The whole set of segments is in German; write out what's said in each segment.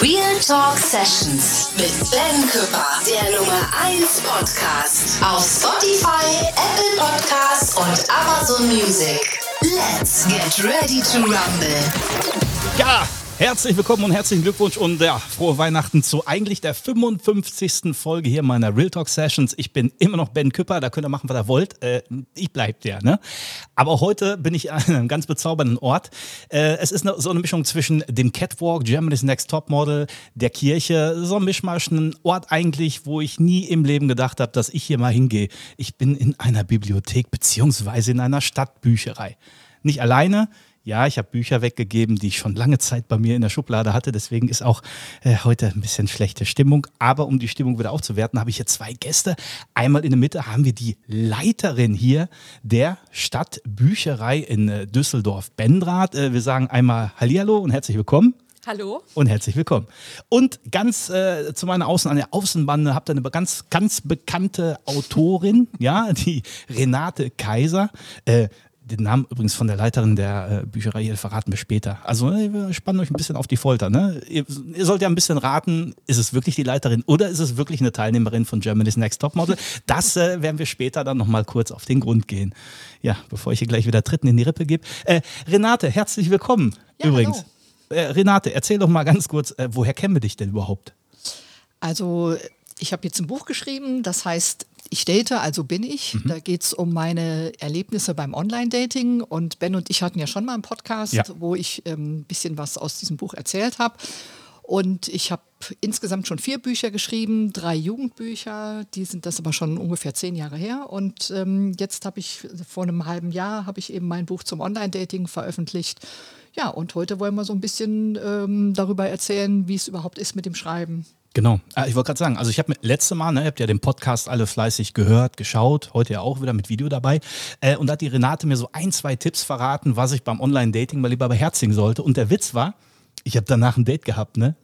Real Talk Sessions mit Ben Küpper, der Nummer 1 Podcast auf Spotify, Apple Podcasts und Amazon Music. Let's get ready to rumble. Ja, Herzlich willkommen und herzlichen Glückwunsch und ja, frohe Weihnachten zu eigentlich der 55. Folge hier meiner Real Talk Sessions. Ich bin immer noch Ben Küpper, da könnt ihr machen, was ihr wollt. Äh, ich bleib der, ne? Aber heute bin ich an einem ganz bezaubernden Ort. Äh, es ist eine, so eine Mischung zwischen dem Catwalk, Germany's Next Top Model, der Kirche, so ein Mischmasch, ein Ort eigentlich, wo ich nie im Leben gedacht habe, dass ich hier mal hingehe. Ich bin in einer Bibliothek beziehungsweise in einer Stadtbücherei. Nicht alleine, ja, ich habe Bücher weggegeben, die ich schon lange Zeit bei mir in der Schublade hatte. Deswegen ist auch äh, heute ein bisschen schlechte Stimmung. Aber um die Stimmung wieder aufzuwerten, habe ich hier zwei Gäste. Einmal in der Mitte haben wir die Leiterin hier der Stadtbücherei in äh, Düsseldorf-Bendrath. Äh, wir sagen einmal Hallihallo und herzlich willkommen. Hallo. Und herzlich willkommen. Und ganz äh, zu meiner Außen, an der Außenbande habt ihr eine ganz, ganz bekannte Autorin, ja, die Renate Kaiser. Äh, den Namen übrigens von der Leiterin der äh, Bücherei hier verraten wir später. Also äh, wir spannen euch ein bisschen auf die Folter. Ne? Ihr, ihr, sollt ja ein bisschen raten, ist es wirklich die Leiterin oder ist es wirklich eine Teilnehmerin von Germany's Next Topmodel? Das äh, werden wir später dann nochmal kurz auf den Grund gehen. Ja, bevor ich hier gleich wieder Tritten in die Rippe gebe. Äh, Renate, herzlich willkommen ja, übrigens. Äh, Renate, erzähl doch mal ganz kurz, äh, woher kennen wir dich denn überhaupt? Also ich habe jetzt ein Buch geschrieben, das heißt ich date, also bin ich. Mhm. Da geht es um meine Erlebnisse beim Online-Dating. Und Ben und ich hatten ja schon mal einen Podcast, ja. wo ich ein ähm, bisschen was aus diesem Buch erzählt habe. Und ich habe insgesamt schon vier Bücher geschrieben, drei Jugendbücher, die sind das aber schon ungefähr zehn Jahre her. Und ähm, jetzt habe ich vor einem halben Jahr habe ich eben mein Buch zum Online-Dating veröffentlicht. Ja, und heute wollen wir so ein bisschen ähm, darüber erzählen, wie es überhaupt ist mit dem Schreiben. Genau. Ah, ich wollte gerade sagen, also ich habe letzte Mal, ne, ihr habt ja den Podcast alle fleißig gehört, geschaut, heute ja auch wieder mit Video dabei. Äh, und da hat die Renate mir so ein, zwei Tipps verraten, was ich beim Online-Dating mal lieber beherzigen sollte. Und der Witz war, ich habe danach ein Date gehabt, ne?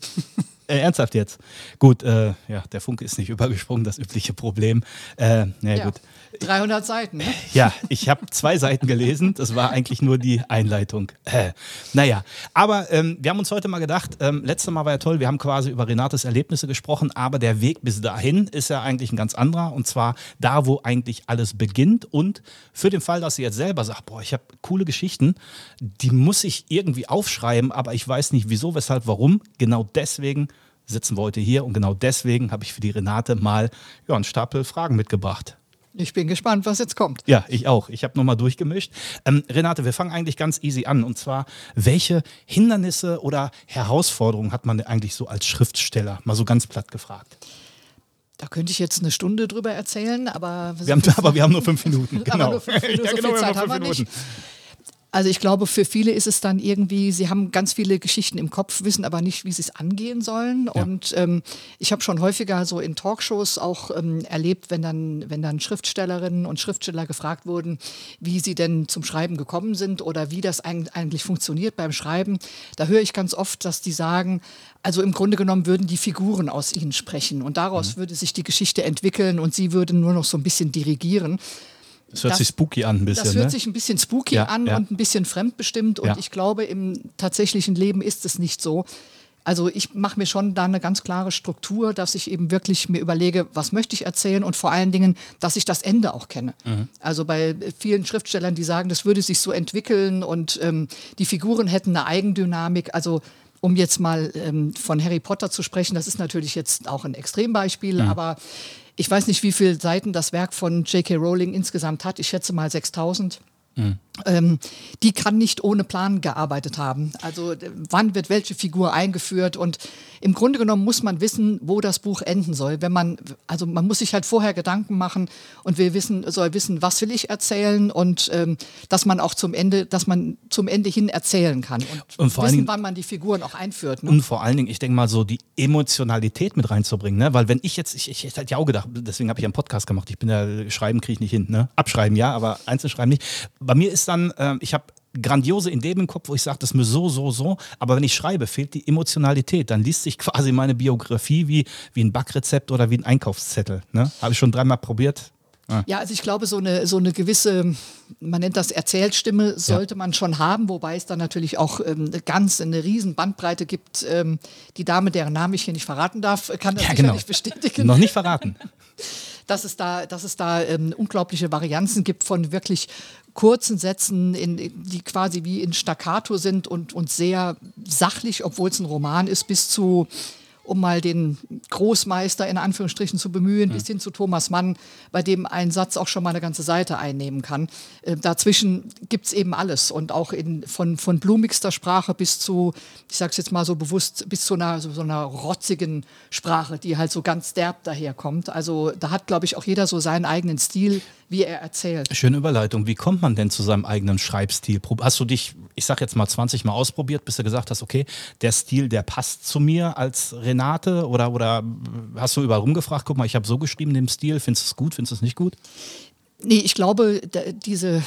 Äh, ernsthaft jetzt. Gut, äh, ja, der Funke ist nicht übergesprungen, das übliche Problem. Äh, ja, ja, gut. 300 Seiten, ne? Ja, ich habe zwei Seiten gelesen. Das war eigentlich nur die Einleitung. Äh, naja, aber ähm, wir haben uns heute mal gedacht, ähm, letztes Mal war ja toll, wir haben quasi über Renates Erlebnisse gesprochen, aber der Weg bis dahin ist ja eigentlich ein ganz anderer. Und zwar da, wo eigentlich alles beginnt. Und für den Fall, dass sie jetzt selber sagt, boah, ich habe coole Geschichten, die muss ich irgendwie aufschreiben, aber ich weiß nicht wieso, weshalb, warum. Genau deswegen sitzen wir heute hier und genau deswegen habe ich für die Renate mal ja, einen Stapel Fragen mitgebracht. Ich bin gespannt, was jetzt kommt. Ja, ich auch. Ich habe nochmal durchgemischt. Ähm, Renate, wir fangen eigentlich ganz easy an. Und zwar, welche Hindernisse oder Herausforderungen hat man eigentlich so als Schriftsteller? Mal so ganz platt gefragt. Da könnte ich jetzt eine Stunde drüber erzählen, aber wir haben, aber wir haben nur fünf Minuten. Genau. nur fünf Minuten. ja, so genau, viel Zeit haben wir nicht. Also ich glaube, für viele ist es dann irgendwie, sie haben ganz viele Geschichten im Kopf, wissen aber nicht, wie sie es angehen sollen. Ja. Und ähm, ich habe schon häufiger so in Talkshows auch ähm, erlebt, wenn dann, wenn dann Schriftstellerinnen und Schriftsteller gefragt wurden, wie sie denn zum Schreiben gekommen sind oder wie das eigentlich funktioniert beim Schreiben. Da höre ich ganz oft, dass die sagen, also im Grunde genommen würden die Figuren aus ihnen sprechen und daraus mhm. würde sich die Geschichte entwickeln und sie würden nur noch so ein bisschen dirigieren. Das hört das, sich spooky an ein bisschen. Das hört ne? sich ein bisschen spooky ja, an ja. und ein bisschen fremdbestimmt. Und ja. ich glaube, im tatsächlichen Leben ist es nicht so. Also ich mache mir schon da eine ganz klare Struktur, dass ich eben wirklich mir überlege, was möchte ich erzählen und vor allen Dingen, dass ich das Ende auch kenne. Mhm. Also bei vielen Schriftstellern, die sagen, das würde sich so entwickeln und ähm, die Figuren hätten eine Eigendynamik. Also um jetzt mal ähm, von Harry Potter zu sprechen, das ist natürlich jetzt auch ein Extrembeispiel, mhm. aber ich weiß nicht, wie viele Seiten das Werk von J.K. Rowling insgesamt hat. Ich schätze mal 6000. Mhm. Ähm, die kann nicht ohne Plan gearbeitet haben. Also wann wird welche Figur eingeführt und im Grunde genommen muss man wissen, wo das Buch enden soll. Wenn man, also man muss sich halt vorher Gedanken machen und wir wissen, soll wissen, was will ich erzählen und ähm, dass man auch zum Ende, dass man zum Ende hin erzählen kann und, und vor wissen, Dingen, wann man die Figuren auch einführt. Ne? Und vor allen Dingen, ich denke mal so die Emotionalität mit reinzubringen, ne? weil wenn ich jetzt, ich, ich, hätte ja auch gedacht, deswegen habe ich einen Podcast gemacht. Ich bin ja schreiben kriege ich nicht hin, ne? Abschreiben ja, aber einzelschreiben nicht. Bei mir ist dann, äh, ich habe grandiose Ideen im Kopf, wo ich sage, das ist mir so, so, so. Aber wenn ich schreibe, fehlt die Emotionalität. Dann liest sich quasi meine Biografie wie, wie ein Backrezept oder wie ein Einkaufszettel. Ne? Habe ich schon dreimal probiert. Ah. Ja, also ich glaube, so eine, so eine gewisse, man nennt das Erzählstimme, sollte ja. man schon haben, wobei es dann natürlich auch ähm, ganz eine riesen Bandbreite gibt. Ähm, die Dame, deren Namen ich hier nicht verraten darf, kann das ja, genau. nicht bestätigen. Noch nicht verraten. dass es da, dass es da ähm, unglaubliche Varianzen gibt von wirklich kurzen Sätzen, in, die quasi wie in Staccato sind und, und sehr sachlich, obwohl es ein Roman ist, bis zu um mal den Großmeister in Anführungsstrichen zu bemühen, bis hin zu Thomas Mann, bei dem ein Satz auch schon mal eine ganze Seite einnehmen kann. Äh, dazwischen gibt es eben alles und auch in, von, von blumigster Sprache bis zu, ich sage es jetzt mal so bewusst, bis zu einer, so, so einer rotzigen Sprache, die halt so ganz derb daherkommt. Also da hat, glaube ich, auch jeder so seinen eigenen Stil, wie er erzählt. Schöne Überleitung. Wie kommt man denn zu seinem eigenen Schreibstil? Hast du dich, ich sag jetzt mal 20 Mal ausprobiert, bis du gesagt hast, okay, der Stil, der passt zu mir als Renate? Oder, oder hast du überall rumgefragt, guck mal, ich habe so geschrieben, dem Stil, findest du es gut, findest du es nicht gut? Nee, ich glaube, diese,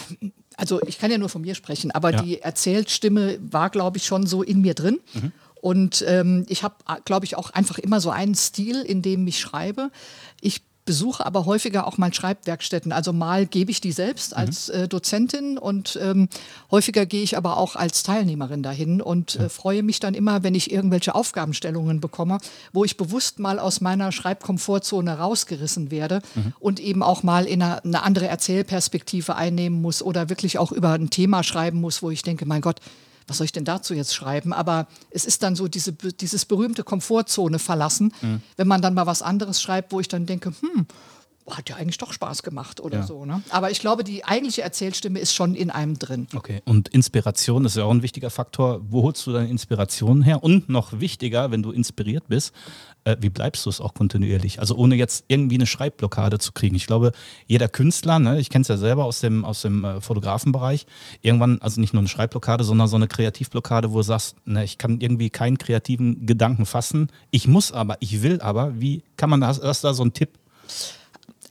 also ich kann ja nur von mir sprechen, aber ja. die Erzählstimme war, glaube ich, schon so in mir drin. Mhm. Und ähm, ich habe, glaube ich, auch einfach immer so einen Stil, in dem ich schreibe. Ich besuche aber häufiger auch mal Schreibwerkstätten. Also mal gebe ich die selbst mhm. als äh, Dozentin und ähm, häufiger gehe ich aber auch als Teilnehmerin dahin und äh, freue mich dann immer, wenn ich irgendwelche Aufgabenstellungen bekomme, wo ich bewusst mal aus meiner Schreibkomfortzone rausgerissen werde mhm. und eben auch mal in eine, eine andere Erzählperspektive einnehmen muss oder wirklich auch über ein Thema schreiben muss, wo ich denke, mein Gott, was soll ich denn dazu jetzt schreiben? Aber es ist dann so diese, dieses berühmte Komfortzone verlassen, mhm. wenn man dann mal was anderes schreibt, wo ich dann denke, hm, hat ja eigentlich doch Spaß gemacht oder ja. so. Ne? Aber ich glaube, die eigentliche Erzählstimme ist schon in einem drin. Okay, und Inspiration ist ja auch ein wichtiger Faktor. Wo holst du deine Inspiration her? Und noch wichtiger, wenn du inspiriert bist, äh, wie bleibst du es auch kontinuierlich? Also ohne jetzt irgendwie eine Schreibblockade zu kriegen. Ich glaube, jeder Künstler, ne, ich kenne es ja selber aus dem, aus dem äh, Fotografenbereich, irgendwann, also nicht nur eine Schreibblockade, sondern so eine Kreativblockade, wo du sagst, ne, ich kann irgendwie keinen kreativen Gedanken fassen. Ich muss aber, ich will aber. Wie kann man das, hast du da so einen Tipp?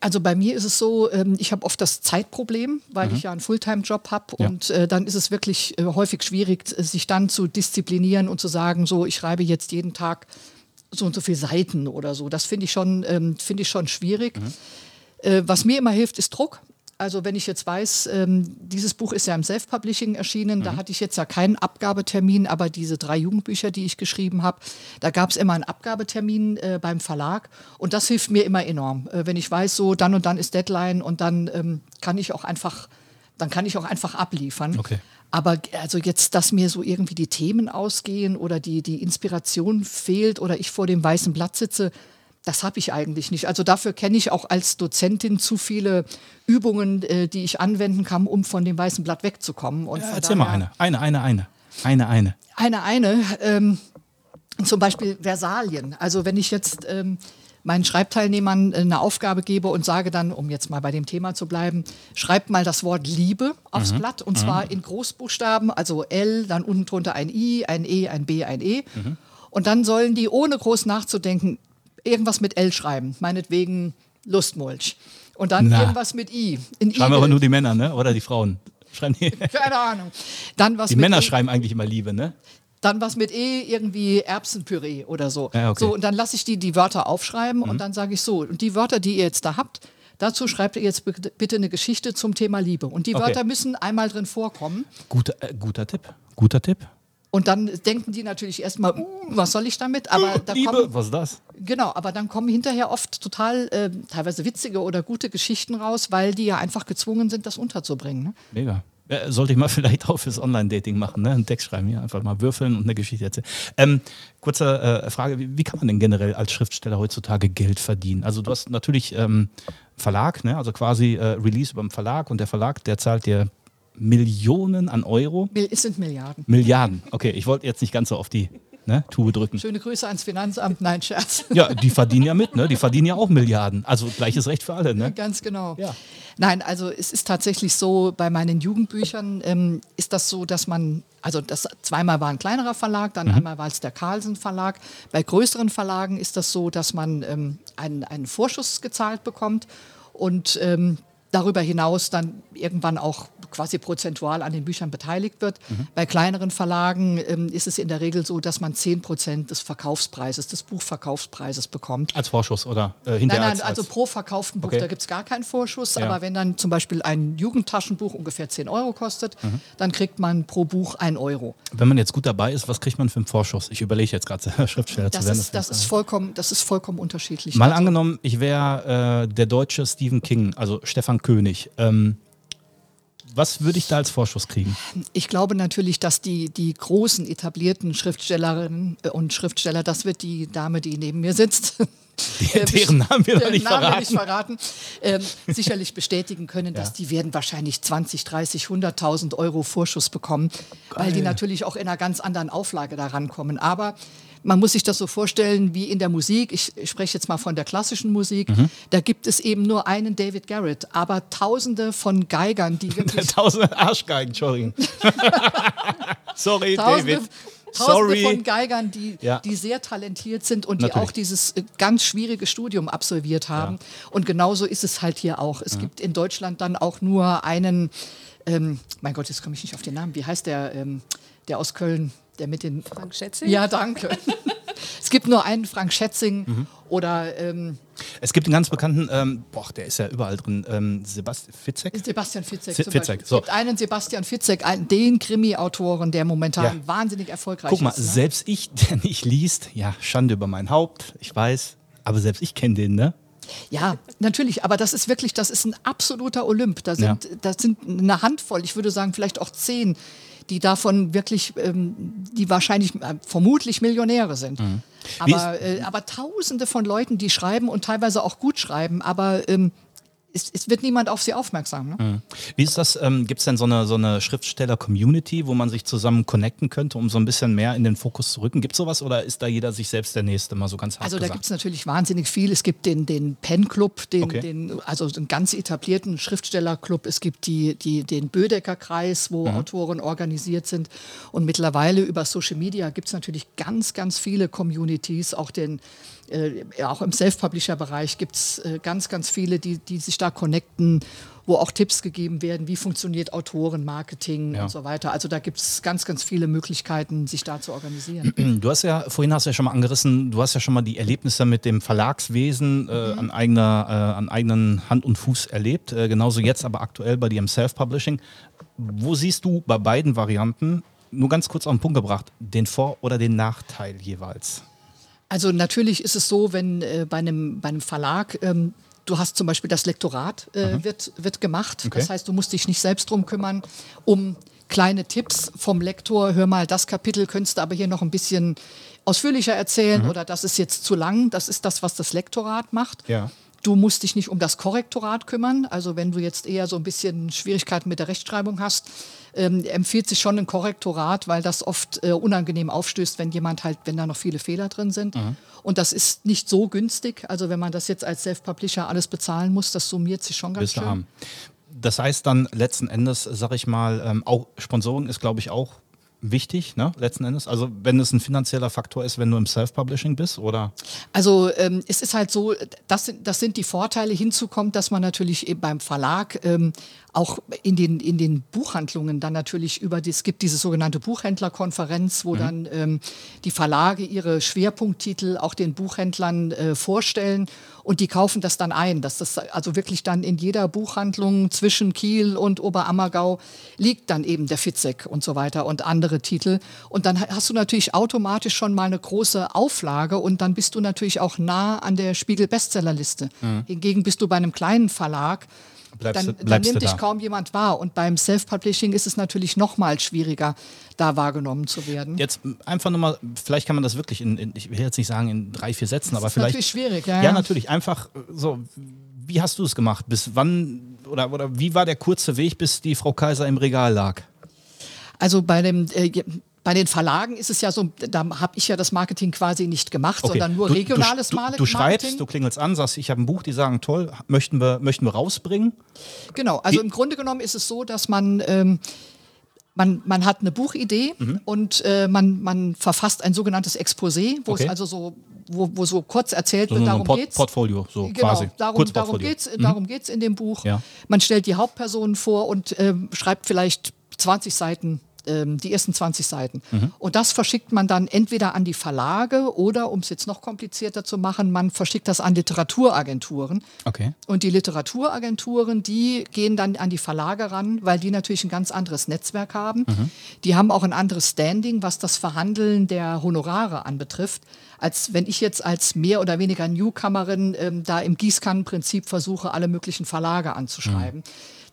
Also bei mir ist es so, ähm, ich habe oft das Zeitproblem, weil mhm. ich ja einen Fulltime-Job habe ja. und äh, dann ist es wirklich äh, häufig schwierig, sich dann zu disziplinieren und zu sagen, so ich schreibe jetzt jeden Tag so und so viele Seiten oder so. Das finde ich schon, ähm, finde ich schon schwierig. Mhm. Äh, was mir immer hilft, ist Druck. Also wenn ich jetzt weiß, ähm, dieses Buch ist ja im Self-Publishing erschienen, mhm. da hatte ich jetzt ja keinen Abgabetermin, aber diese drei Jugendbücher, die ich geschrieben habe, da gab es immer einen Abgabetermin äh, beim Verlag und das hilft mir immer enorm. Äh, wenn ich weiß, so dann und dann ist Deadline und dann ähm, kann ich auch einfach, dann kann ich auch einfach abliefern. Okay. Aber also jetzt, dass mir so irgendwie die Themen ausgehen oder die, die Inspiration fehlt oder ich vor dem weißen Blatt sitze, das habe ich eigentlich nicht. Also dafür kenne ich auch als Dozentin zu viele Übungen, äh, die ich anwenden kann, um von dem weißen Blatt wegzukommen. Und ja, erzähl mal eine. Eine, eine, eine. Eine, eine. Eine, eine. Ähm, zum Beispiel Versalien. Also wenn ich jetzt ähm, meinen Schreibteilnehmern äh, eine Aufgabe gebe und sage dann, um jetzt mal bei dem Thema zu bleiben, schreibt mal das Wort Liebe aufs mhm. Blatt und mhm. zwar in Großbuchstaben, also L, dann unten drunter ein I, ein E, ein B, ein E. Mhm. Und dann sollen die ohne groß nachzudenken irgendwas mit L schreiben, meinetwegen Lustmulch. Und dann Na. irgendwas mit I. In schreiben I aber nur die Männer, ne? Oder die Frauen? Schreiben die. Keine Ahnung. Dann was die Männer e. schreiben eigentlich immer Liebe, ne? Dann was mit E, irgendwie Erbsenpüree oder so. Ja, okay. So, und dann lasse ich die die Wörter aufschreiben mhm. und dann sage ich so, und die Wörter, die ihr jetzt da habt, dazu schreibt ihr jetzt bitte eine Geschichte zum Thema Liebe. Und die okay. Wörter müssen einmal drin vorkommen. Guter, äh, guter Tipp. Guter Tipp. Und dann denken die natürlich erstmal, uh, was soll ich damit? Aber da Liebe, kommen, was ist das? Genau, aber dann kommen hinterher oft total äh, teilweise witzige oder gute Geschichten raus, weil die ja einfach gezwungen sind, das unterzubringen. Ne? Mega. Ja, sollte ich mal vielleicht auch fürs Online-Dating machen, ne? Einen Text schreiben, hier einfach mal würfeln und eine Geschichte erzählen. Ähm, kurze äh, Frage, wie, wie, kann man denn generell als Schriftsteller heutzutage Geld verdienen? Also du hast natürlich ähm, Verlag, ne? also quasi äh, Release über den Verlag und der Verlag, der zahlt dir Millionen an Euro. Es sind Milliarden. Milliarden, okay. Ich wollte jetzt nicht ganz so auf die ne, Tube drücken. Schöne Grüße ans Finanzamt, nein, Scherz. Ja, die verdienen ja mit, ne? Die verdienen ja auch Milliarden. Also gleiches Recht für alle, ne? Ganz genau. Ja. Nein, also es ist tatsächlich so, bei meinen Jugendbüchern ähm, ist das so, dass man, also das zweimal war ein kleinerer Verlag, dann mhm. einmal war es der Carlsen Verlag. Bei größeren Verlagen ist das so, dass man ähm, einen, einen Vorschuss gezahlt bekommt und ähm, darüber hinaus dann irgendwann auch quasi prozentual an den Büchern beteiligt wird. Mhm. Bei kleineren Verlagen ähm, ist es in der Regel so, dass man 10 Prozent des Verkaufspreises, des Buchverkaufspreises bekommt. Als Vorschuss oder äh, hinterher? Nein, nein, als, also pro verkauften Buch, okay. da gibt es gar keinen Vorschuss. Ja. Aber wenn dann zum Beispiel ein Jugendtaschenbuch ungefähr 10 Euro kostet, mhm. dann kriegt man pro Buch 1 Euro. Wenn man jetzt gut dabei ist, was kriegt man für einen Vorschuss? Ich überlege jetzt gerade, Schriftsteller das zu werden. Ist, das, ist vollkommen, das ist vollkommen unterschiedlich. Mal also, angenommen, ich wäre äh, der deutsche Stephen King, also Stefan König. Ähm, was würde ich da als Vorschuss kriegen? Ich glaube natürlich, dass die, die großen etablierten Schriftstellerinnen äh, und Schriftsteller, das wird die Dame, die neben mir sitzt, die, deren Namen wir noch nicht Namen verraten, nicht verraten ähm, sicherlich bestätigen können, dass ja. die werden wahrscheinlich 20, 30, 100.000 Euro Vorschuss bekommen, Geil. weil die natürlich auch in einer ganz anderen Auflage da rankommen. Aber man muss sich das so vorstellen wie in der Musik. Ich, ich spreche jetzt mal von der klassischen Musik. Mhm. Da gibt es eben nur einen David Garrett, aber Tausende von Geigern, die wirklich Tausende Arschgeigen, Entschuldigung. Sorry, Tausende, David. Tausende Sorry. von Geigern, die, ja. die sehr talentiert sind und Natürlich. die auch dieses äh, ganz schwierige Studium absolviert haben. Ja. Und genauso ist es halt hier auch. Es ja. gibt in Deutschland dann auch nur einen, ähm, mein Gott, jetzt komme ich nicht auf den Namen, wie heißt der, ähm, der aus Köln? Der mit den. Frank Schätzing? Ja, danke. es gibt nur einen Frank Schätzing mhm. oder. Ähm, es gibt einen ganz bekannten, ähm, boah, der ist ja überall drin, ähm, Sebast Fitzek? Sebastian Fitzek. S Fitzek so. Es gibt einen Sebastian Fitzek, einen, den Krimi-Autoren, der momentan ja. wahnsinnig erfolgreich ist. Guck mal, ist, ne? selbst ich, der nicht liest, ja, Schande über mein Haupt, ich weiß, aber selbst ich kenne den, ne? Ja, natürlich, aber das ist wirklich, das ist ein absoluter Olymp. Da sind, ja. da sind eine Handvoll, ich würde sagen vielleicht auch zehn, die davon wirklich, ähm, die wahrscheinlich äh, vermutlich Millionäre sind. Mhm. Aber, äh, aber Tausende von Leuten, die schreiben und teilweise auch gut schreiben, aber ähm, es, es, wird niemand auf sie aufmerksam. Ne? Mhm. Wie ist das? Ähm, Gibt es denn so eine, so eine Schriftsteller-Community, wo man sich zusammen connecten könnte, um so ein bisschen mehr in den Fokus zu rücken? Gibt es sowas oder ist da jeder sich selbst der Nächste mal so ganz hart Also da gibt es natürlich wahnsinnig viel. Es gibt den, den Pen-Club, den, okay. den, also einen ganz etablierten Schriftsteller-Club. Es gibt die, die, den Bödecker-Kreis, wo mhm. Autoren organisiert sind. Und mittlerweile über Social Media gibt es natürlich ganz, ganz viele Communities, auch den auch im Self-Publisher-Bereich gibt es äh, ganz, ganz viele, die, die sich da connecten, wo auch Tipps gegeben werden, wie funktioniert Autorenmarketing ja. und so weiter. Also da gibt es ganz, ganz viele Möglichkeiten, sich da zu organisieren. Du hast ja, vorhin hast du ja schon mal angerissen, du hast ja schon mal die Erlebnisse mit dem Verlagswesen äh, mhm. an, eigener, äh, an eigenen Hand und Fuß erlebt. Äh, genauso jetzt aber aktuell bei dir im Self-Publishing. Wo siehst du bei beiden Varianten, nur ganz kurz auf den Punkt gebracht, den Vor- oder den Nachteil jeweils? Also natürlich ist es so, wenn äh, bei, einem, bei einem Verlag ähm, du hast zum Beispiel das Lektorat äh, mhm. wird, wird gemacht. Okay. Das heißt, du musst dich nicht selbst drum kümmern, um kleine Tipps vom Lektor. Hör mal, das Kapitel könntest du aber hier noch ein bisschen ausführlicher erzählen mhm. oder das ist jetzt zu lang. Das ist das, was das Lektorat macht. Ja. Du musst dich nicht um das Korrektorat kümmern. Also wenn du jetzt eher so ein bisschen Schwierigkeiten mit der Rechtschreibung hast, ähm, empfiehlt sich schon ein Korrektorat, weil das oft äh, unangenehm aufstößt, wenn jemand halt, wenn da noch viele Fehler drin sind. Mhm. Und das ist nicht so günstig. Also wenn man das jetzt als Self-Publisher alles bezahlen muss, das summiert sich schon ganz Bist schön. Arm. Das heißt dann letzten Endes, sag ich mal, ähm, auch Sponsoring ist, glaube ich, auch wichtig, ne, letzten Endes? Also wenn es ein finanzieller Faktor ist, wenn du im Self-Publishing bist, oder? Also ähm, es ist halt so, das, das sind die Vorteile. Hinzukommt, dass man natürlich eben beim Verlag ähm, auch in den, in den Buchhandlungen dann natürlich über, die, es gibt diese sogenannte Buchhändlerkonferenz, wo mhm. dann ähm, die Verlage ihre Schwerpunkttitel auch den Buchhändlern äh, vorstellen und die kaufen das dann ein, dass das also wirklich dann in jeder Buchhandlung zwischen Kiel und Oberammergau liegt dann eben der Fitzek und so weiter und andere Titel und dann hast du natürlich automatisch schon mal eine große Auflage und dann bist du natürlich auch nah an der Spiegel Bestsellerliste. Mhm. Hingegen bist du bei einem kleinen Verlag bleibst, dann, dann nimmt dich da. kaum jemand wahr. Und beim Self-Publishing ist es natürlich noch mal schwieriger, da wahrgenommen zu werden. Jetzt einfach nochmal, vielleicht kann man das wirklich in, in, ich will jetzt nicht sagen in drei, vier Sätzen, das aber vielleicht. Das ist natürlich schwierig, ja. Ja, natürlich. Einfach so, wie hast du es gemacht? Bis wann oder, oder wie war der kurze Weg, bis die Frau Kaiser im Regal lag? Also bei dem, äh, bei den Verlagen ist es ja so, da habe ich ja das Marketing quasi nicht gemacht, okay. sondern nur regionales du, du, Marketing. Du schreibst, du klingelst an, sagst, ich habe ein Buch, die sagen, toll, möchten wir, möchten wir rausbringen? Genau, also Wie? im Grunde genommen ist es so, dass man... Ähm, man, man hat eine Buchidee mhm. und äh, man, man verfasst ein sogenanntes Exposé, wo okay. es also so wo, wo so kurz erzählt So wird, darum Port geht's. Portfolio, so Genau, quasi. darum, es darum geht's in dem Buch. Ja. Man stellt die Hauptpersonen vor und ähm, schreibt vielleicht 20 Seiten, ähm, die ersten 20 Seiten. Mhm. Und das verschickt man dann entweder an die Verlage oder, um es jetzt noch komplizierter zu machen, man verschickt das an Literaturagenturen. Okay. Und die Literaturagenturen, die gehen dann an die Verlage ran, weil die natürlich ein ganz anderes Netzwerk haben. Die haben auch ein anderes Standing, was das Verhandeln der Honorare anbetrifft, als wenn ich jetzt als mehr oder weniger Newcomerin ähm, da im Gießkannenprinzip versuche, alle möglichen Verlage anzuschreiben.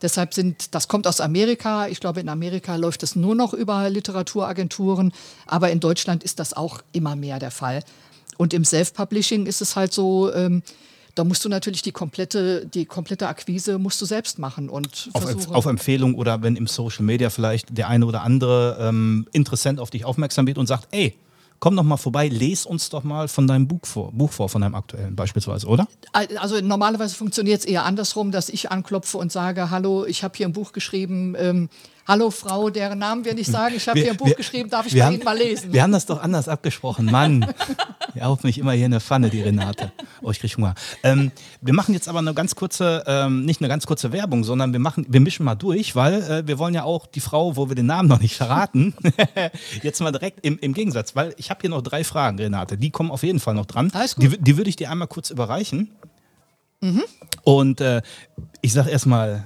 Deshalb sind, das kommt aus Amerika. Ich glaube, in Amerika läuft es nur noch über Literaturagenturen, aber in Deutschland ist das auch immer mehr der Fall. Und im Self-Publishing ist es halt so, ähm, da musst du natürlich die komplette, die komplette Akquise musst du selbst machen und Auf, auf Empfehlung oder wenn im Social Media vielleicht der eine oder andere ähm, Interessent auf dich aufmerksam wird und sagt, ey, komm doch mal vorbei, les uns doch mal von deinem Buch vor, Buch vor, von deinem aktuellen beispielsweise, oder? Also normalerweise funktioniert es eher andersrum, dass ich anklopfe und sage, hallo, ich habe hier ein Buch geschrieben. Ähm, hallo Frau, deren Namen wir nicht sagen. Ich habe hier ein Buch geschrieben, darf ich bei haben, Ihnen mal lesen? Wir haben das doch anders abgesprochen, Mann. Ja, auf mich immer hier eine Pfanne, die Renate. Oh, ich krieg Hunger. Ähm, wir machen jetzt aber eine ganz kurze, ähm, nicht eine ganz kurze Werbung, sondern wir machen, wir mischen mal durch, weil äh, wir wollen ja auch die Frau, wo wir den Namen noch nicht verraten, jetzt mal direkt im, im Gegensatz, weil ich habe hier noch drei Fragen, Renate. Die kommen auf jeden Fall noch dran. Alles gut. Die, die würde ich dir einmal kurz überreichen. Und äh, ich sage erstmal,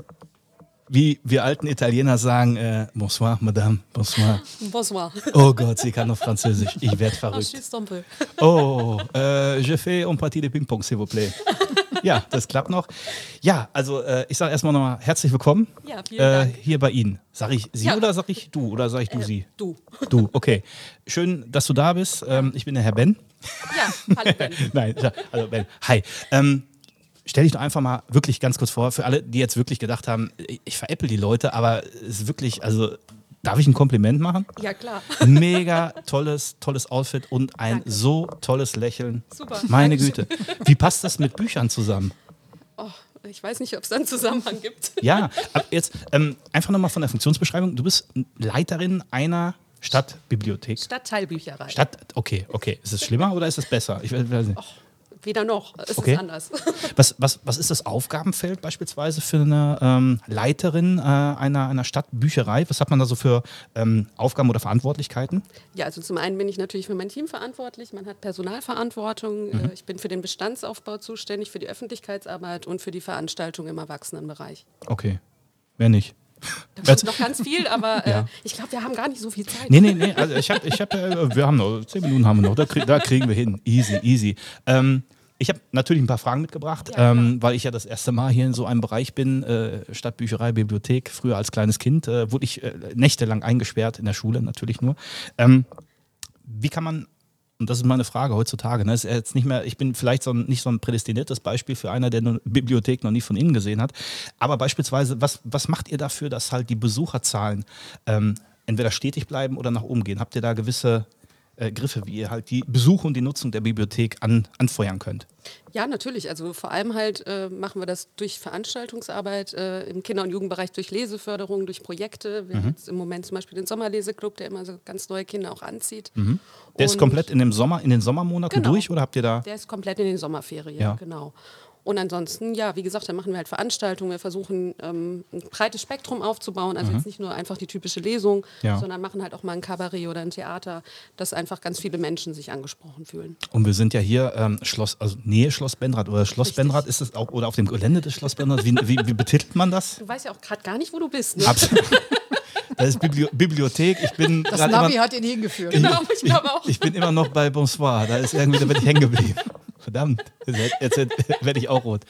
wie wir alten Italiener sagen, äh, bonsoir, madame, bonsoir. Bonsoir. Oh Gott, sie kann noch Französisch. Ich werde verrückt. Oh, äh, je fais un partie de Ping-Pong, s'il vous plaît. Ja, das klappt noch. Ja, also äh, ich sage erstmal nochmal herzlich willkommen Ja, vielen äh, Dank. hier bei Ihnen. Sag ich Sie Ja. oder sag ich du oder sag ich du sie? Du. Du, okay. Schön, dass du da bist. Ähm, ich bin der Herr Ben. Ja, hallo Ben. Nein, also Ben. Hi. Ähm, stell dich doch einfach mal wirklich ganz kurz vor, für alle, die jetzt wirklich gedacht haben, ich- veräpple die Leute, aber es ist wirklich, also darf ich ein Kompliment machen? Ja, klar. Mega tolles, tolles Outfit und ein Danke. so tolles Lächeln. Super. Meine. Güte. Wie passt das mit Büchern zusammen? Oh, ich weiß nicht, ob es da einen Zusammenhang gibt. Ja, aber jetzt ähm, einfach nochmal von der Funktionsbeschreibung. Du bist Leiterin einer Stadtbibliothek. Stadtteilbücherei. Stadt, okay, okay. Ist es schlimmer oder ist es besser? Ich weiß weiß nicht. Weder noch. Es Okay. ist anders. Was, was, was ist das Aufgabenfeld beispielsweise für eine ähm, Leiterin äh, einer, einer Stadtbücherei? Was hat man da so für ähm, Aufgaben oder Verantwortlichkeiten? Ja, also zum einen bin ich natürlich für mein Team verantwortlich. Man hat Personalverantwortung. Mhm. Äh, Ich bin für den Bestandsaufbau zuständig, für die Öffentlichkeitsarbeit und für die Veranstaltung im Erwachsenenbereich. Okay. Wer nicht? Da kommt noch ganz viel, aber äh, Ja. ich glaube, wir haben gar nicht so viel Zeit. Nee, nee, nee. Also ich habe, ich hab, äh, wir haben noch, zehn Minuten haben wir noch. Da, krieg, da kriegen wir hin. Easy, easy. Ähm, ich habe natürlich ein paar Fragen mitgebracht, Ja, ähm, weil ich ja das erste Mal hier in so einem Bereich bin, äh, Stadtbücherei, Bibliothek. Früher als kleines Kind äh, wurde ich äh, nächtelang eingesperrt, in der Schule natürlich nur. Ähm, wie kann man, und das ist meine Frage heutzutage, ne, ist jetzt nicht mehr, ich bin vielleicht so ein, nicht so ein prädestiniertes Beispiel für einer, der eine Bibliothek noch nie von innen gesehen hat, aber beispielsweise, was, was macht ihr dafür, dass halt die Besucherzahlen ähm, entweder stetig bleiben oder nach oben gehen? Habt ihr da gewisse äh, Griffe, wie ihr halt die Besuche und die Nutzung der Bibliothek an, anfeuern könnt? Ja, natürlich. Also vor allem halt äh, machen wir das durch Veranstaltungsarbeit äh, im Kinder- und Jugendbereich, durch Leseförderung, durch Projekte. Wir Mhm. haben jetzt im Moment zum Beispiel den Sommerleseclub, der immer so ganz neue Kinder auch anzieht. Der ist Und komplett in, dem Sommer, in den Sommermonaten Genau. durch oder habt ihr da? Der ist komplett in den Sommerferien, Ja. genau. Und ansonsten, ja, wie gesagt, dann machen wir halt Veranstaltungen. Wir versuchen, ähm, ein breites Spektrum aufzubauen. Also jetzt nicht nur einfach die typische Lesung, Mhm. Ja. sondern machen halt auch mal ein Kabarett oder ein Theater, dass einfach ganz viele Menschen sich angesprochen fühlen. Und wir sind ja hier ähm, Schloss, also Nähe Schloss Benrath oder Schloss Richtig. Benrath ist es auch oder auf dem Gelände des Schloss Benrath. Wie, wie, wie betitelt man das? Du weißt ja auch gerade gar nicht, wo du bist. Ne? Absolut. Das ist Bibli Bibliothek. Ich bin das Navi immer, hat ihn hingeführt. Genau, ich glaube auch. ich bin immer noch bei Bonsoir. Da ist irgendwie, da bin ich hängen geblieben. Verdammt, jetzt, werde ich auch rot.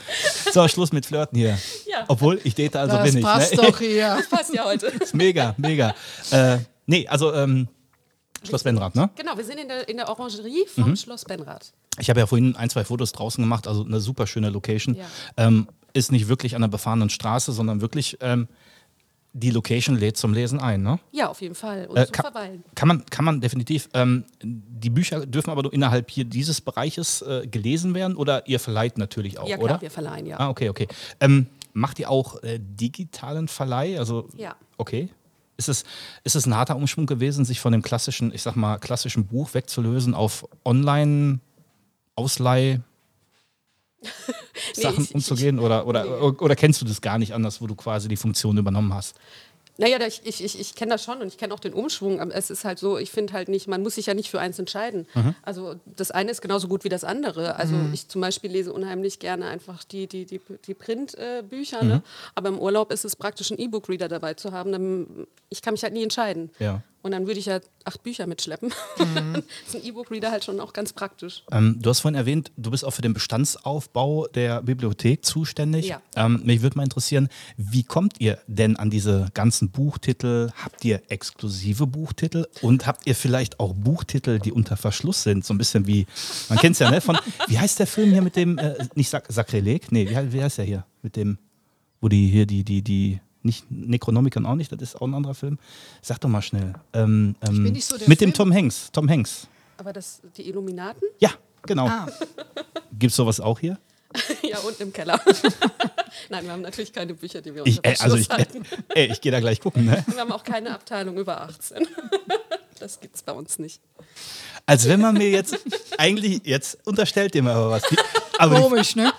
So, Schluss mit Flirten hier. Ja. Obwohl, ich date, also das bin ich. passt ne? doch hier. Passt ja heute. ist mega, mega. Äh, nee, also ähm, Schloss Benrath, ne? Genau, wir sind in der, in der Orangerie vom Mhm. Schloss Benrath. Ich habe ja vorhin ein, zwei Fotos draußen gemacht, also eine super schöne Location. Ja. Ähm, ist nicht wirklich an der befahrenen Straße, sondern wirklich ähm, die Location lädt zum Lesen ein, ne? Ja, auf jeden Fall. Und Äh, zum kann, Verweilen. kann, man, kann man definitiv. Ähm, die Bücher dürfen aber nur innerhalb hier dieses Bereiches äh, gelesen werden oder ihr verleiht natürlich auch, Ja, klar, oder? wir verleihen, ja. Ah, okay, okay. Ähm, macht ihr auch äh, digitalen Verleih? Also, Ja. Okay. Ist es, ist es ein harter Umschwung gewesen, sich von dem klassischen, ich sag mal, klassischen Buch wegzulösen auf online Sachen ich- umzugehen oder, oder, oder kennst du das gar nicht anders, wo du quasi die Funktion übernommen hast? Naja, ich, ich, ich, ich kenne das schon und ich kenne auch den Umschwung. Aber es ist halt so, ich finde halt nicht, man muss sich ja nicht für eins entscheiden. Also das eine ist genauso gut wie das andere. Also ich zum Beispiel lese unheimlich gerne einfach die, die, die, die Printbücher, ne? aber im Urlaub ist es praktisch, einen E-Book-Reader dabei zu haben. Ich kann mich halt nie entscheiden. Ja. Und dann würde ich ja acht Bücher mitschleppen. ist ein E-Book-Reader halt schon auch ganz praktisch. Ähm, du hast vorhin erwähnt, du bist auch für den Bestandsaufbau der Bibliothek zuständig. Ja. Ähm, mich würde mal interessieren, wie kommt ihr denn an diese ganzen Buchtitel? Habt ihr exklusive Buchtitel und habt ihr vielleicht auch Buchtitel, die unter Verschluss sind? So ein bisschen wie, man kennt es ja, ne? Von, wie heißt der Film hier mit dem, äh, nicht Sak Sakrileg? Nee, wie, wie heißt der hier? Mit dem, wo die hier, die, die, die, nicht Necronomicon auch nicht, das ist auch ein anderer Film. Sag doch mal schnell. Ähm, ähm, bin nicht so der mit dem Film- Tom Hanks. Tom Hanks. Aber das, die Illuminaten? Ja, genau. Ah, Gibt es sowas auch hier? ja, unten im Keller. Nein, wir haben natürlich keine Bücher, die wir Ich, unter äh, also ich, halten. ey, ich gehe da gleich gucken. Ne? Wir haben auch keine Abteilung über 18. Das gibt es bei uns nicht. Als wenn man mir jetzt eigentlich jetzt unterstellt ihr mir aber was. Aber, komisch, ne?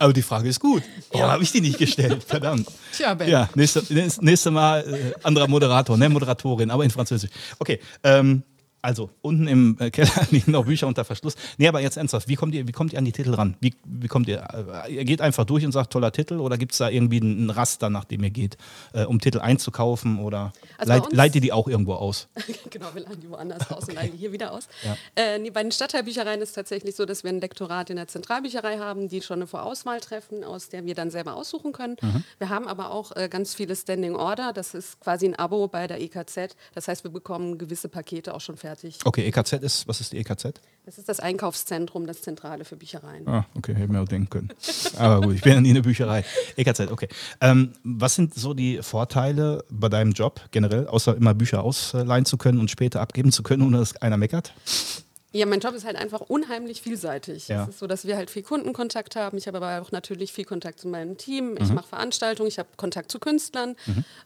Aber die Frage ist gut. Warum habe ich die nicht gestellt? Verdammt. Tja, Ben. Ja, nächste, nächste- nächste Mal äh, anderer Moderator, ne, Moderatorin, aber in Französisch. Okay, ähm, also unten im äh, Keller liegen noch Bücher unter Verschluss. Nee, aber jetzt ernsthaft, wie kommt ihr, wie kommt ihr an die Titel ran? Wie, wie kommt ihr? Äh, ihr geht einfach durch und sagt toller Titel oder gibt es da irgendwie ein Raster, nach dem ihr geht, äh, um Titel einzukaufen oder Also leit, leitet ihr die auch irgendwo aus? genau, wir leihen die woanders aus und leihen die hier wieder aus. Ja. Äh, nee, bei den Stadtteilbüchereien ist es tatsächlich so, dass wir ein Lektorat in der Zentralbücherei haben, die schon eine Vorauswahl treffen, aus der wir dann selber aussuchen können. Mhm. Wir haben aber auch äh, ganz viele Standing Order. Das ist quasi ein Abo bei der EKZ. Das heißt, wir bekommen gewisse Pakete auch schon fertig. Okay, EKZ ist, was ist die EKZ? Das ist das Einkaufszentrum, das Zentrale für Büchereien. Ah, okay, hätte mir auch denken können. Aber gut, ich bin ja nie in der Bücherei. EKZ, okay. Ähm, was sind so die Vorteile bei deinem Job generell, außer immer Bücher ausleihen zu können und später abgeben zu können, ohne dass einer meckert? Ja, mein Job ist halt einfach unheimlich vielseitig. Ja. Es ist so, dass wir halt viel Kundenkontakt haben. Ich habe aber auch natürlich viel Kontakt zu meinem Team. Mhm. Ich mache Veranstaltungen, ich habe Kontakt zu Künstlern.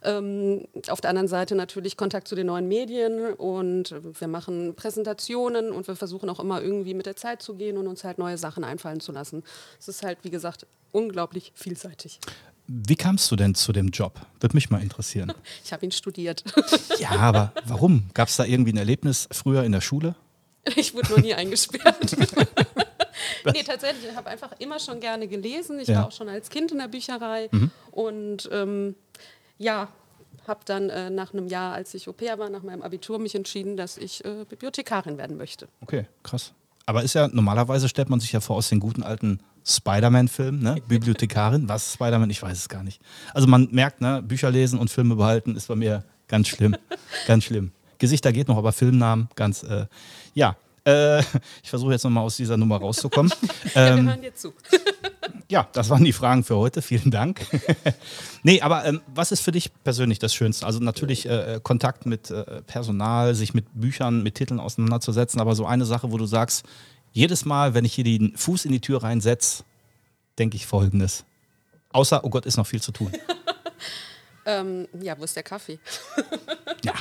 Ähm, auf der anderen Seite natürlich Kontakt zu den neuen Medien und wir machen Präsentationen und wir versuchen auch immer irgendwie mit der Zeit zu gehen und uns halt neue Sachen einfallen zu lassen. Es ist halt, wie gesagt, unglaublich vielseitig. Wie kamst du denn zu dem Job? Würde mich mal interessieren. Ich habe ihn studiert. Ja, aber warum? Gab es da irgendwie ein Erlebnis früher in der Schule? Ich wurde noch nie eingesperrt. nee, tatsächlich, ich habe einfach immer schon gerne gelesen. Ich Ja. war auch schon als Kind in der Bücherei und ähm, ja, habe dann äh, nach einem Jahr, als ich Au pair war, nach meinem Abitur, mich entschieden, dass ich äh, Bibliothekarin werden möchte. Okay, krass. Aber ist ja, normalerweise stellt man sich ja vor aus den guten alten Spider-Man-Filmen, ne? Bibliothekarin, was ist Spider-Man? Ich weiß es gar nicht. Also man merkt, ne, Bücher lesen und Filme behalten ist bei mir ganz schlimm. ganz schlimm. Gesichter geht noch, aber Filmnamen ganz, äh, ja. Äh, ich versuche jetzt nochmal aus dieser Nummer rauszukommen. Ja, ähm, wir hören dir zu. ja, das waren die Fragen für heute. Vielen Dank. nee, aber ähm, was ist für dich persönlich das Schönste? Also natürlich äh, Kontakt mit äh, Personal, sich mit Büchern, mit Titeln auseinanderzusetzen, aber so eine Sache, wo du sagst, jedes Mal, wenn ich hier den Fuß in die Tür reinsetze, denke ich folgendes. Außer, oh Gott, ist noch viel zu tun. Ähm, ja, wo ist der Kaffee? Ja.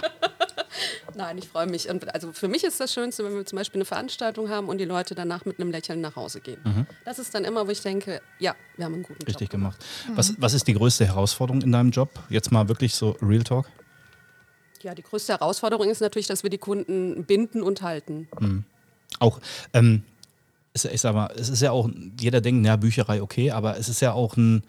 Nein, ich freue mich. Und also für mich ist das Schönste, wenn wir zum Beispiel eine Veranstaltung haben und die Leute danach mit einem Lächeln nach Hause gehen. Das ist dann immer, wo ich denke, ja, wir haben einen guten Richtig Job gemacht. Was, was ist die größte Herausforderung in deinem Job? Jetzt mal wirklich so Real Talk. Ja, die größte Herausforderung ist natürlich, dass wir die Kunden binden und halten. Auch, ähm, ich sag mal, es ist ja auch, jeder denkt, ja, Bücherei okay, aber es ist ja auch ein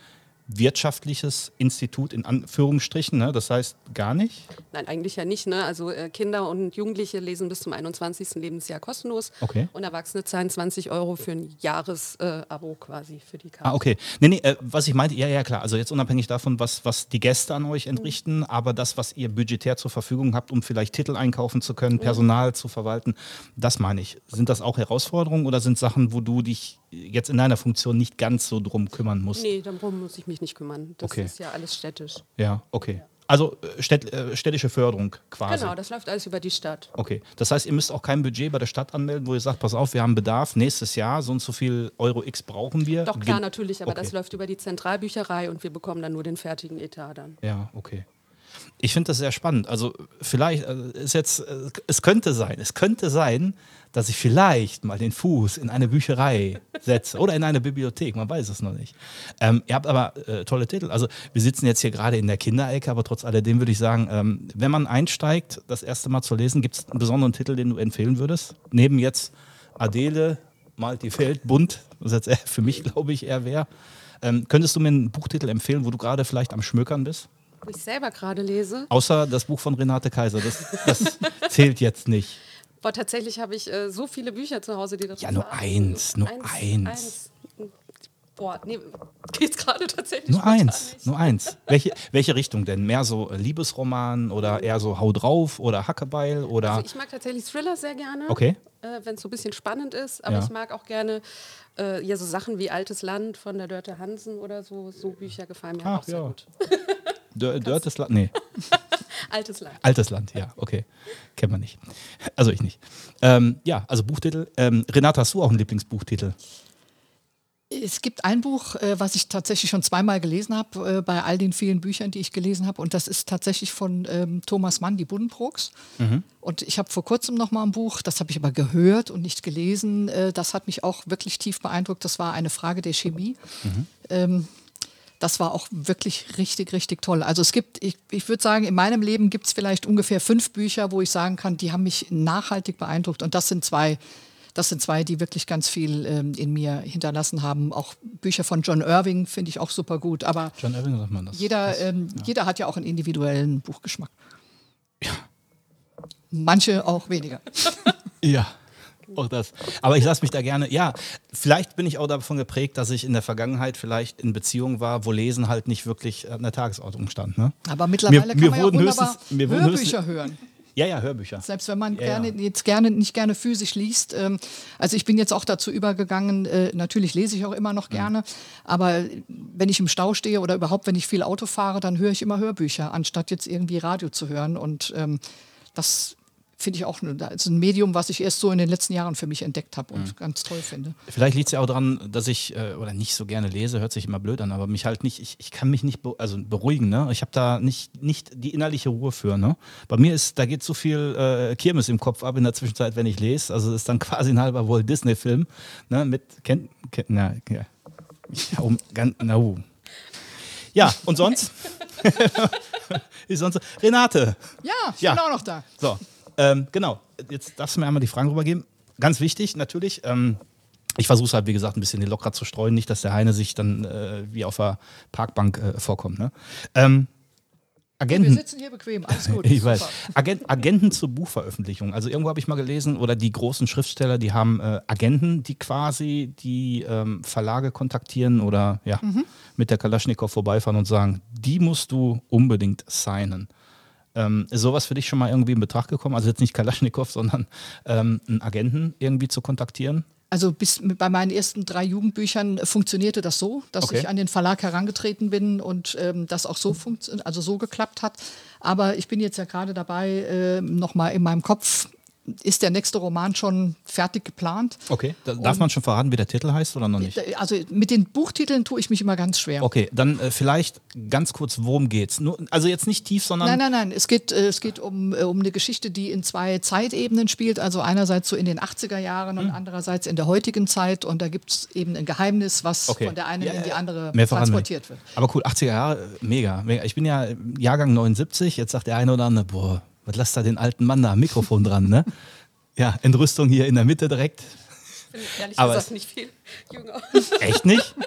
wirtschaftliches Institut in Anführungsstrichen, ne? das heißt gar nicht. Nein, eigentlich ja nicht. Ne? Also äh, Kinder und Jugendliche lesen bis zum 21. Lebensjahr kostenlos Okay. und Erwachsene zahlen 20 Euro für ein Jahresabo quasi für die Karte. Ah, okay. Nee, nee, äh, was ich meinte, ja, ja, klar. Also jetzt unabhängig davon, was, was die Gäste an euch entrichten, aber das, was ihr budgetär zur Verfügung habt, um vielleicht Titel einkaufen zu können, Personal zu verwalten, das meine ich. Sind das auch Herausforderungen oder sind Sachen, wo du dich jetzt in deiner Funktion nicht ganz so drum kümmern musst? Nee, darum muss ich mich nicht kümmern. Das Okay. ist ja alles städtisch. Ja, okay. Also äh, städt, äh, städtische Förderung quasi. Genau, das läuft alles über die Stadt. Okay, das heißt, ihr müsst auch kein Budget bei der Stadt anmelden, wo ihr sagt, pass auf, wir haben Bedarf, nächstes Jahr so und so viel Euro X brauchen wir. Doch, klar, Gen- natürlich, aber Okay. das läuft über die Zentralbücherei und wir bekommen dann nur den fertigen Etat dann. Ja, okay. Ich finde das sehr spannend. Also vielleicht also ist jetzt, äh, es könnte sein, es könnte sein, dass ich vielleicht mal den Fuß in eine Bücherei setze oder in eine Bibliothek, man weiß es noch nicht. Ähm, ihr habt aber äh, tolle Titel. Also wir sitzen jetzt hier gerade in der Kinderecke, aber trotz alledem würde ich sagen, ähm, wenn man einsteigt, das erste Mal zu lesen, gibt es einen besonderen Titel, den du empfehlen würdest? Neben jetzt Adele, malt die Welt bunt, was jetzt für mich, glaube ich, eher wäre. Ähm, könntest du mir einen Buchtitel empfehlen, wo du gerade vielleicht am Schmökern bist? Wo ich selber gerade lese. Außer das Buch von Renate Kaiser, das, das zählt jetzt nicht. Boah, tatsächlich habe ich äh, so viele Bücher zu Hause, die das Ja, nur eins, nur eins. eins. eins. Boah, nee, geht's gerade tatsächlich. Nur eins, nur eins. Welche, welche Richtung denn? Mehr so Liebesroman oder eher so Hau drauf oder Hackebeil oder? Also ich mag tatsächlich Thriller sehr gerne. Okay. Äh, Wenn es so ein bisschen spannend ist, aber ja. ich mag auch gerne äh, ja, so Sachen wie Altes Land von der Dörte Hansen oder so. So Bücher gefallen mir Ach, auch sehr ja. gut. Dörtes Land? Nee. Altes Land. Altes Land, ja, okay. Kennt man nicht. Also ich nicht. Ähm, ja, also Buchtitel. Ähm, Renata, hast du auch einen Lieblingsbuchtitel? Es gibt ein Buch, äh, was ich tatsächlich schon zweimal gelesen habe, äh, bei all den vielen Büchern, die ich gelesen habe. Und das ist tatsächlich von ähm, Thomas Mann, die Buddenbrooks. Mhm. Und ich habe vor kurzem noch mal ein Buch, das habe ich aber gehört und nicht gelesen. Äh, das hat mich auch wirklich tief beeindruckt. Das war eine Frage der Chemie. Mhm. Ähm, das war auch wirklich richtig, richtig toll. Also es gibt, ich, ich würde sagen, in meinem Leben gibt es vielleicht ungefähr fünf Bücher, wo ich sagen kann, die haben mich nachhaltig beeindruckt. Und das sind zwei das sind zwei, die wirklich ganz viel ähm, in mir hinterlassen haben. Auch Bücher von John Irving finde ich auch super gut. Aber John Irving sagt man das. Jeder, ähm, ja. jeder hat ja auch einen individuellen Buchgeschmack. Ja. Manche auch weniger. ja. Auch das. Aber ich lasse mich da gerne, ja, vielleicht bin ich auch davon geprägt, dass ich in der Vergangenheit vielleicht in Beziehungen war, wo Lesen halt nicht wirklich an der Tagesordnung stand. Ne? Aber mittlerweile mir, kann man ja wunderbar Hörbücher hören. Ja, ja, Hörbücher. Selbst wenn man ja, gerne, ja. jetzt gerne, nicht gerne physisch liest. Ähm, also ich bin jetzt auch dazu übergegangen, äh, natürlich lese ich auch immer noch gerne, mhm. aber wenn ich im Stau stehe oder überhaupt, wenn ich viel Auto fahre, dann höre ich immer Hörbücher, anstatt jetzt irgendwie Radio zu hören. Und ähm, das finde ich auch also ein Medium, was ich erst so in den letzten Jahren für mich entdeckt habe und mhm. ganz toll finde. Vielleicht liegt es ja auch daran, dass ich äh, oder nicht so gerne lese, hört sich immer blöd an, aber mich halt nicht, ich, ich kann mich nicht be also beruhigen, ne? Ich habe da nicht, nicht die innerliche Ruhe für, ne? Bei mir ist, da geht so viel äh, Kirmes im Kopf ab in der Zwischenzeit, wenn ich lese. Also es ist dann quasi ein halber Walt Disney-Film, ne? Mit kennt, kennt na, ja. Um, ganz, na, uh. Ja, und sonst? Sonst? Renate. Ja, ich ja. bin auch noch da. So, ähm, genau, jetzt darfst du mir einmal die Fragen rübergeben. Ganz wichtig natürlich. Ähm, ich versuche es halt, wie gesagt, ein bisschen locker zu streuen, nicht, dass der Heine sich dann äh, wie auf der Parkbank äh, vorkommt. Ne? Ähm, Agenten. Wir sitzen hier bequem, alles gut. ich weiß. Agent, Agenten zur Buchveröffentlichung. Also irgendwo habe ich mal gelesen, oder die großen Schriftsteller, die haben äh, Agenten, die quasi die ähm, Verlage kontaktieren oder ja, mhm. mit der Kalaschnikow vorbeifahren und sagen, die musst du unbedingt signen. Ähm, ist sowas für dich schon mal irgendwie in Betracht gekommen? Also jetzt nicht Kalaschnikow, sondern ähm, einen Agenten irgendwie zu kontaktieren? Also bis bei meinen ersten drei Jugendbüchern funktionierte das so, dass okay. ich an den Verlag herangetreten bin und ähm, das auch so also so geklappt hat. Aber ich bin jetzt ja gerade dabei, äh, nochmal in meinem Kopf ist der nächste Roman schon fertig geplant. Okay, da, darf man schon verraten, wie der Titel heißt oder noch nicht? Also mit den Buchtiteln tue ich mich immer ganz schwer. Okay, dann äh, vielleicht ganz kurz, worum geht's? Nur, also jetzt nicht tief, sondern... Nein, nein, nein, es geht, äh, es geht um, äh, um eine Geschichte, die in zwei Zeitebenen spielt. Also einerseits so in den 80er Jahren hm. und andererseits in der heutigen Zeit. Und da gibt es eben ein Geheimnis, was okay. von der einen ja, in die andere transportiert wird. Aber cool, 80er Jahre, mega, mega. Ich bin ja Jahrgang 79, jetzt sagt der eine oder andere, boah, was lasst da den alten Mann da am Mikrofon dran, ne? Ja, Entrüstung hier in der Mitte direkt. Ich bin ehrlich Aber gesagt nicht viel jünger. Echt nicht?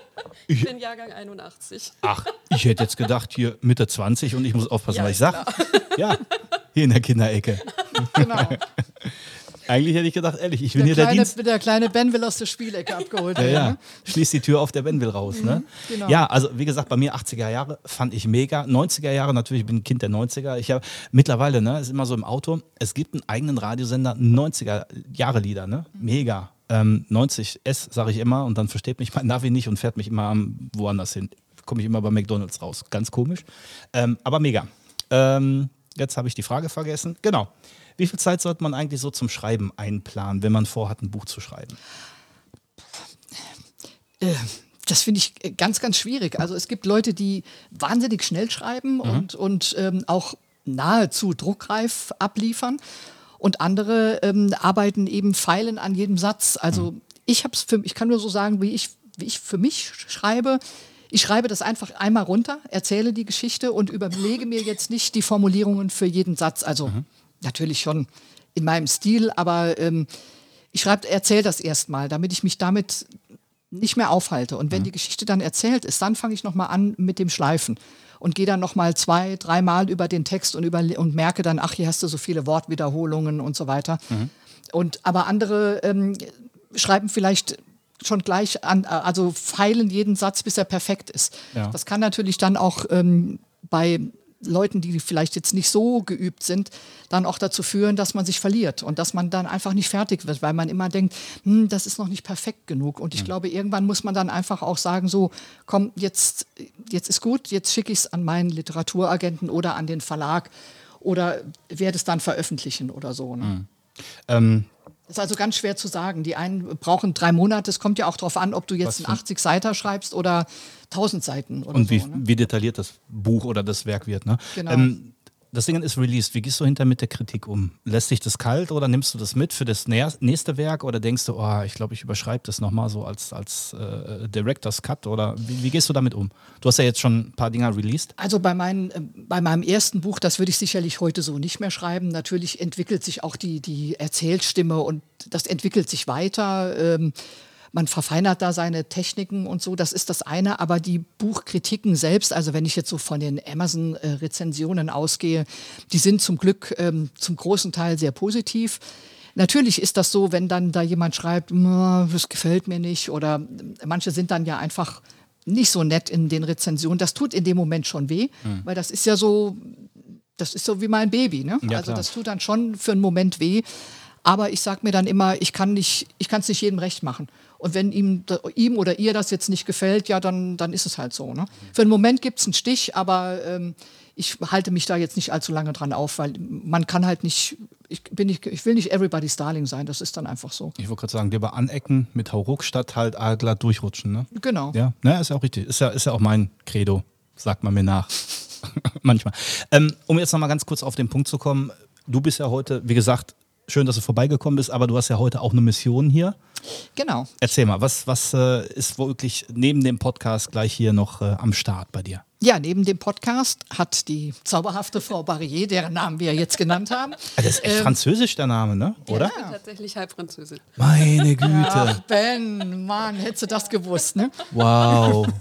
Ich bin Jahrgang 81. Ach, ich hätte jetzt gedacht, hier Mitte 20 und ich muss aufpassen, ja, was ich sage. Ja, hier in der Kinderecke. Genau. Eigentlich hätte ich gedacht, ehrlich, ich bin der hier kleine, der Dienst. Der kleine Ben will aus der Spielecke abgeholt werden. Ja, ja. Ne? Schließt die Tür auf, der Ben will raus. Ne? Mhm, genau. Ja, also wie gesagt, bei mir 80er Jahre fand ich mega. 90er Jahre natürlich, ich bin ein Kind der 90er. Ich habe mittlerweile, ne, ist immer so im Auto, es gibt einen eigenen Radiosender, 90er Jahre Lieder, ne? Mega. Ähm, 90S sage ich immer und dann versteht mich mein Navi nicht und fährt mich immer woanders hin. Komme ich immer bei McDonalds raus. Ganz komisch. Ähm, aber mega. Ähm, jetzt habe ich die Frage vergessen. Genau. Wie viel Zeit sollte man eigentlich so zum Schreiben einplanen, wenn man vorhat, ein Buch zu schreiben? Äh, das finde ich ganz, ganz schwierig. Also es gibt Leute, die wahnsinnig schnell schreiben mhm. und, und ähm, auch nahezu druckreif abliefern. Und andere ähm, arbeiten eben feilen an jedem Satz. Also mhm. ich habe es ich kann nur so sagen, wie ich, wie ich für mich schreibe. Ich schreibe das einfach einmal runter, erzähle die Geschichte und überlege mir jetzt nicht die Formulierungen für jeden Satz. Also mhm. Natürlich schon in meinem Stil, aber ähm, ich erzähle das erstmal, damit ich mich damit nicht mehr aufhalte. Und wenn mhm. die Geschichte dann erzählt ist, dann fange ich nochmal an mit dem Schleifen und gehe dann nochmal zwei, dreimal über den Text und, über, und merke dann, ach, hier hast du so viele Wortwiederholungen und so weiter. Mhm. Und, aber andere ähm, schreiben vielleicht schon gleich an, also feilen jeden Satz, bis er perfekt ist. Ja. Das kann natürlich dann auch ähm, bei Leuten, die vielleicht jetzt nicht so geübt sind, dann auch dazu führen, dass man sich verliert und dass man dann einfach nicht fertig wird, weil man immer denkt, hm, das ist noch nicht perfekt genug. Und ich mhm. glaube, irgendwann muss man dann einfach auch sagen, so, komm, jetzt, jetzt ist gut, jetzt schicke ich es an meinen Literaturagenten oder an den Verlag oder werde es dann veröffentlichen oder so. Ne? Mhm. Ähm, das ist also ganz schwer zu sagen. Die einen brauchen drei Monate. Es kommt ja auch darauf an, ob du jetzt einen 80 Seiter schreibst oder 1000 Seiten. Oder Und wie, so, ne? wie detailliert das Buch oder das Werk wird. Ne? Genau. Ähm, das Ding ist released. Wie gehst du hinter mit der Kritik um? Lässt dich das kalt oder nimmst du das mit für das nächste Werk oder denkst du, oh, ich glaube, ich überschreibe das nochmal so als, als äh, Director's Cut oder wie, wie, gehst du damit um? Du hast ja jetzt schon ein paar Dinger released. Also bei, mein, äh, bei meinem ersten Buch, das würde ich sicherlich heute so nicht mehr schreiben. Natürlich entwickelt sich auch die, die Erzählstimme und das entwickelt sich weiter. Ähm, man verfeinert da seine Techniken und so, das ist das eine, aber die Buchkritiken selbst, also wenn ich jetzt so von den Amazon-Rezensionen ausgehe, die sind zum Glück ähm, zum großen Teil sehr positiv. Natürlich ist das so, wenn dann da jemand schreibt, das gefällt mir nicht oder manche sind dann ja einfach nicht so nett in den Rezensionen. Das tut in dem Moment schon weh, mhm. weil das ist ja so, das ist so wie mein Baby. Ne? Ja, also das tut dann schon für einen Moment weh. Aber ich sage mir dann immer, ich kann nicht, ich kann es nicht jedem recht machen. Und wenn ihm, ihm oder ihr das jetzt nicht gefällt, ja, dann, dann ist es halt so. Ne? Für einen Moment gibt es einen Stich, aber ähm, ich halte mich da jetzt nicht allzu lange dran auf, weil man kann halt nicht, ich, bin nicht, ich will nicht everybody's darling sein, das ist dann einfach so. Ich wollte gerade sagen, lieber anecken mit Hauruck statt halt glatt durchrutschen. Ne? Genau. Ja, ne, ist ja auch richtig. Ist ja, ist ja auch mein Credo, sagt man mir nach. Manchmal. Ähm, um jetzt nochmal ganz kurz auf den Punkt zu kommen, du bist ja heute, wie gesagt, schön, dass du vorbeigekommen bist, aber du hast ja heute auch eine Mission hier. Genau. Erzähl mal, was, was äh, ist wirklich neben dem Podcast gleich hier noch äh, am Start bei dir? Ja, neben dem Podcast hat die zauberhafte Frau Barrier, deren Namen wir jetzt genannt haben. Das ist echt ähm, französisch, der Name, ne? Oder? Ja, tatsächlich halb französisch. Meine Güte. Ach, Ben, Mann, hättest du das gewusst, ne? Wow.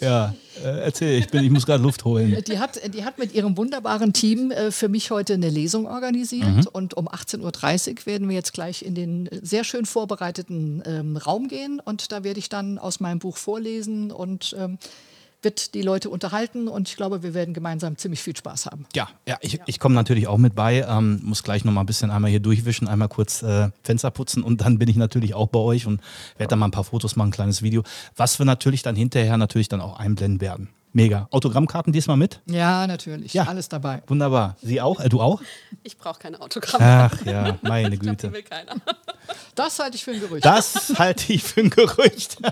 Ja, äh, erzähl, ich, bin, ich muss gerade Luft holen. Die hat, die hat mit ihrem wunderbaren Team äh, für mich heute eine Lesung organisiert mhm. und um 18.30 Uhr werden wir jetzt gleich in den sehr schön vorbereiteten ähm, Raum gehen und da werde ich dann aus meinem Buch vorlesen und ähm, wird die Leute unterhalten und ich glaube, wir werden gemeinsam ziemlich viel Spaß haben. Ja, ja ich, ja. ich komme natürlich auch mit bei, ähm, muss gleich noch mal ein bisschen einmal hier durchwischen, einmal kurz äh, Fenster putzen und dann bin ich natürlich auch bei euch und werde dann mal ein paar Fotos machen, ein kleines Video, was wir natürlich dann hinterher natürlich dann auch einblenden werden. Mega. Autogrammkarten diesmal mit? Ja, natürlich. Ja. Alles dabei. Wunderbar. Sie auch? Äh, du auch? Ich brauche keine Autogrammkarten. Ach ja, meine Güte. Glaub, will keiner. Das halte ich für ein Gerücht. Das halte ich für ein Gerücht.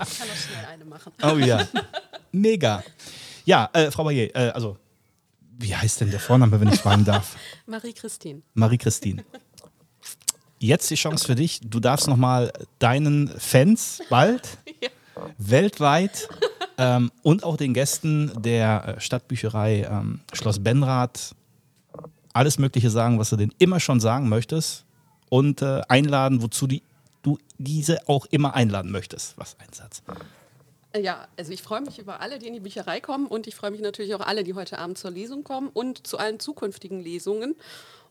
Ich kann auch schnell eine machen. Oh ja. Mega. Ja, äh, Frau Bayer, äh, also, wie heißt denn der Vorname, wenn ich fragen darf? Marie-Christine. Marie-Christine. Jetzt die Chance für dich. Du darfst nochmal deinen Fans bald ja. weltweit ähm, und auch den Gästen der äh, Stadtbücherei ähm, Schloss Benrath alles Mögliche sagen, was du denen immer schon sagen möchtest und äh, einladen, wozu die, du diese auch immer einladen möchtest. Was ein Satz. Ja, also ich freue mich über alle, die in die Bücherei kommen und ich freue mich natürlich auch alle, die heute Abend zur Lesung kommen und zu allen zukünftigen Lesungen.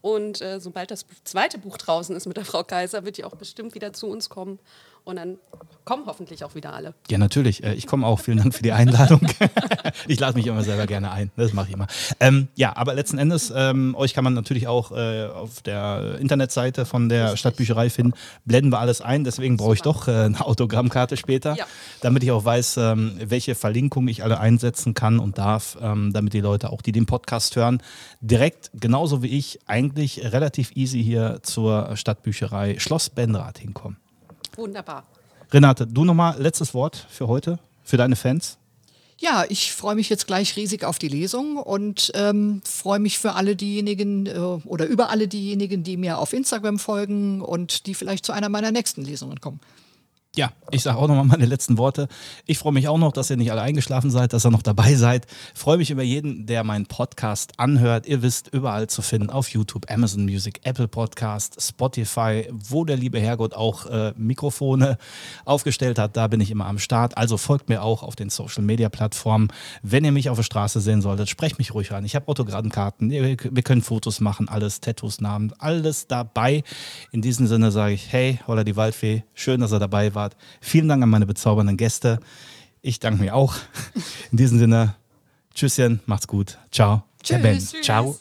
Und äh, sobald das zweite Buch draußen ist mit der Frau Kaiser, wird die auch bestimmt wieder zu uns kommen und dann kommen hoffentlich auch wieder alle. Ja, natürlich. Äh, ich komme auch. Vielen Dank für die Einladung. ich lade mich immer selber gerne ein. Das mache ich immer. Ähm, ja, aber letzten Endes, ähm, euch kann man natürlich auch äh, auf der Internetseite von der Richtig. Stadtbücherei finden. Blenden wir alles ein. Deswegen brauche ich doch äh, eine Autogrammkarte später, ja. damit ich auch weiß, ähm, welche Verlinkungen ich alle einsetzen kann und darf, ähm, damit die Leute auch, die den Podcast hören, direkt genauso wie ich eigentlich relativ easy hier zur Stadtbücherei Schloss Benrath hinkommen. Wunderbar. Renate, du nochmal letztes Wort für heute, für deine Fans? Ja, ich freue mich jetzt gleich riesig auf die Lesung und ähm, freue mich für alle diejenigen äh, oder über alle diejenigen, die mir auf Instagram folgen und die vielleicht zu einer meiner nächsten Lesungen kommen. Ja, ich sage auch nochmal meine letzten Worte. Ich freue mich auch noch, dass ihr nicht alle eingeschlafen seid, dass ihr noch dabei seid. Freue mich über jeden, der meinen Podcast anhört. Ihr wisst, überall zu finden, auf YouTube, Amazon Music, Apple Podcast, Spotify, wo der liebe Herrgott auch äh, Mikrofone aufgestellt hat. Da bin ich immer am Start. Also folgt mir auch auf den Social Media Plattformen. Wenn ihr mich auf der Straße sehen solltet, sprecht mich ruhig an. Ich habe Autogrammkarten, wir können Fotos machen, alles, Tattoos, Namen, alles dabei. In diesem Sinne sage ich, hey, Holla die Waldfee, schön, dass ihr dabei wart. Vielen Dank an meine bezaubernden Gäste. Ich danke mir auch. In diesem Sinne, Tschüsschen, macht's gut. Ciao. Tschüss. Ben. Ciao.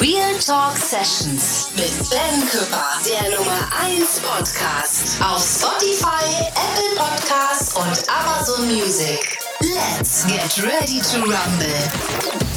Real Talk Sessions mit Ben Küpper, der Nummer 1 Podcast auf Spotify, Apple Podcasts und Amazon Music. Let's get ready to rumble.